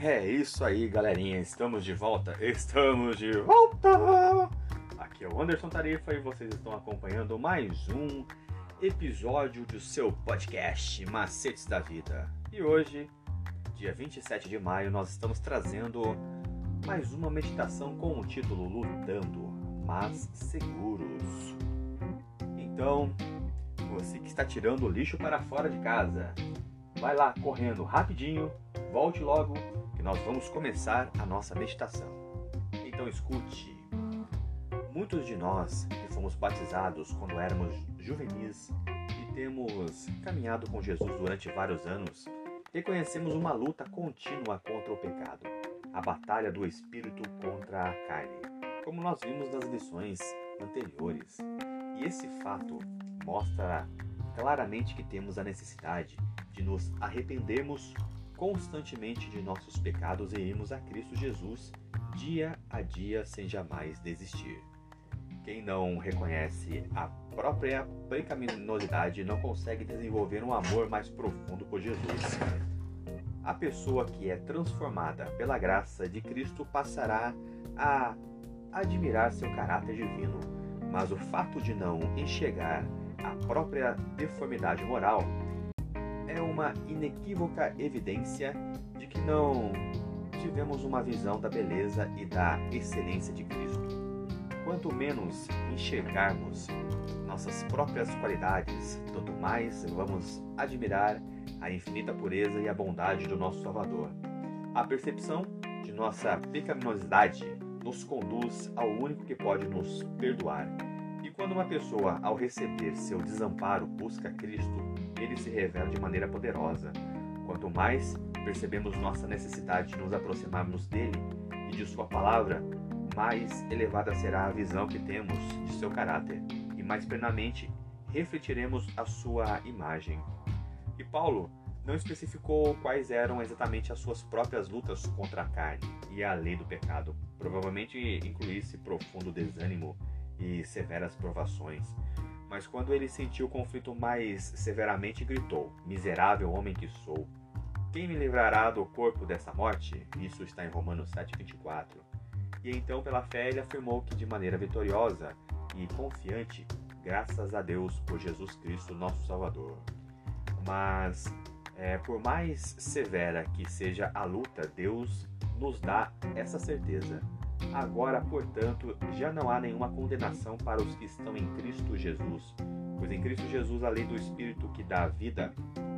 É isso aí, galerinha. Estamos de volta. Estamos de volta. Aqui é o Anderson Tarifa e vocês estão acompanhando mais um episódio do seu podcast Macetes da Vida. E hoje, dia 27 de maio, nós estamos trazendo mais uma meditação com o título Lutando, mas seguros. Então, você que está tirando o lixo para fora de casa, vai lá correndo rapidinho, volte logo que nós vamos começar a nossa meditação. Então escute. Muitos de nós que fomos batizados quando éramos juvenis e temos caminhado com Jesus durante vários anos, reconhecemos uma luta contínua contra o pecado, a batalha do espírito contra a carne, como nós vimos nas lições anteriores. E esse fato mostra claramente que temos a necessidade de nos arrependermos constantemente de nossos pecados e irmos a Cristo Jesus dia a dia sem jamais desistir. Quem não reconhece a própria pecaminosidade não consegue desenvolver um amor mais profundo por Jesus. A pessoa que é transformada pela graça de Cristo passará a admirar seu caráter divino, mas o fato de não enxergar a própria deformidade moral é uma inequívoca evidência de que não tivemos uma visão da beleza e da excelência de Cristo. Quanto menos enxergarmos nossas próprias qualidades, tanto mais vamos admirar a infinita pureza e a bondade do nosso Salvador. A percepção de nossa pecaminosidade nos conduz ao único que pode nos perdoar. E quando uma pessoa, ao receber seu desamparo, busca Cristo, ele se revela de maneira poderosa. Quanto mais percebemos nossa necessidade de nos aproximarmos dele e de sua palavra, mais elevada será a visão que temos de seu caráter e mais plenamente refletiremos a sua imagem. E Paulo não especificou quais eram exatamente as suas próprias lutas contra a carne e a lei do pecado. Provavelmente incluísse profundo desânimo e severas provações. Mas quando ele sentiu o conflito mais severamente, gritou: Miserável homem que sou! Quem me livrará do corpo dessa morte? Isso está em Romanos 7,24. E então, pela fé, ele afirmou que de maneira vitoriosa e confiante, graças a Deus por Jesus Cristo, nosso Salvador. Mas, é, por mais severa que seja a luta, Deus nos dá essa certeza Agora, portanto, já não há nenhuma condenação para os que estão em Cristo Jesus, pois em Cristo Jesus a lei do Espírito que dá a vida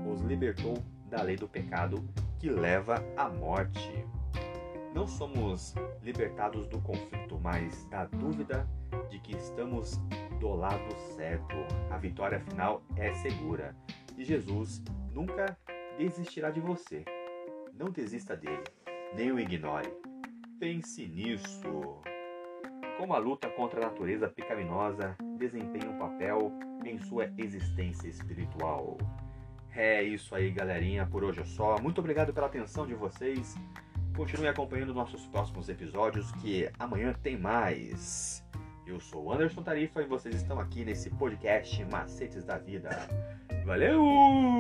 os libertou da lei do pecado que leva à morte. Não somos libertados do conflito, mas da dúvida de que estamos do lado certo. A vitória final é segura e Jesus nunca desistirá de você. Não desista dele, nem o ignore. Pense nisso. Como a luta contra a natureza pecaminosa desempenha um papel em sua existência espiritual. É isso aí, galerinha. Por hoje é só. Muito obrigado pela atenção de vocês. Continue acompanhando nossos próximos episódios, que amanhã tem mais. Eu sou Anderson Tarifa e vocês estão aqui nesse podcast Macetes da Vida. Valeu!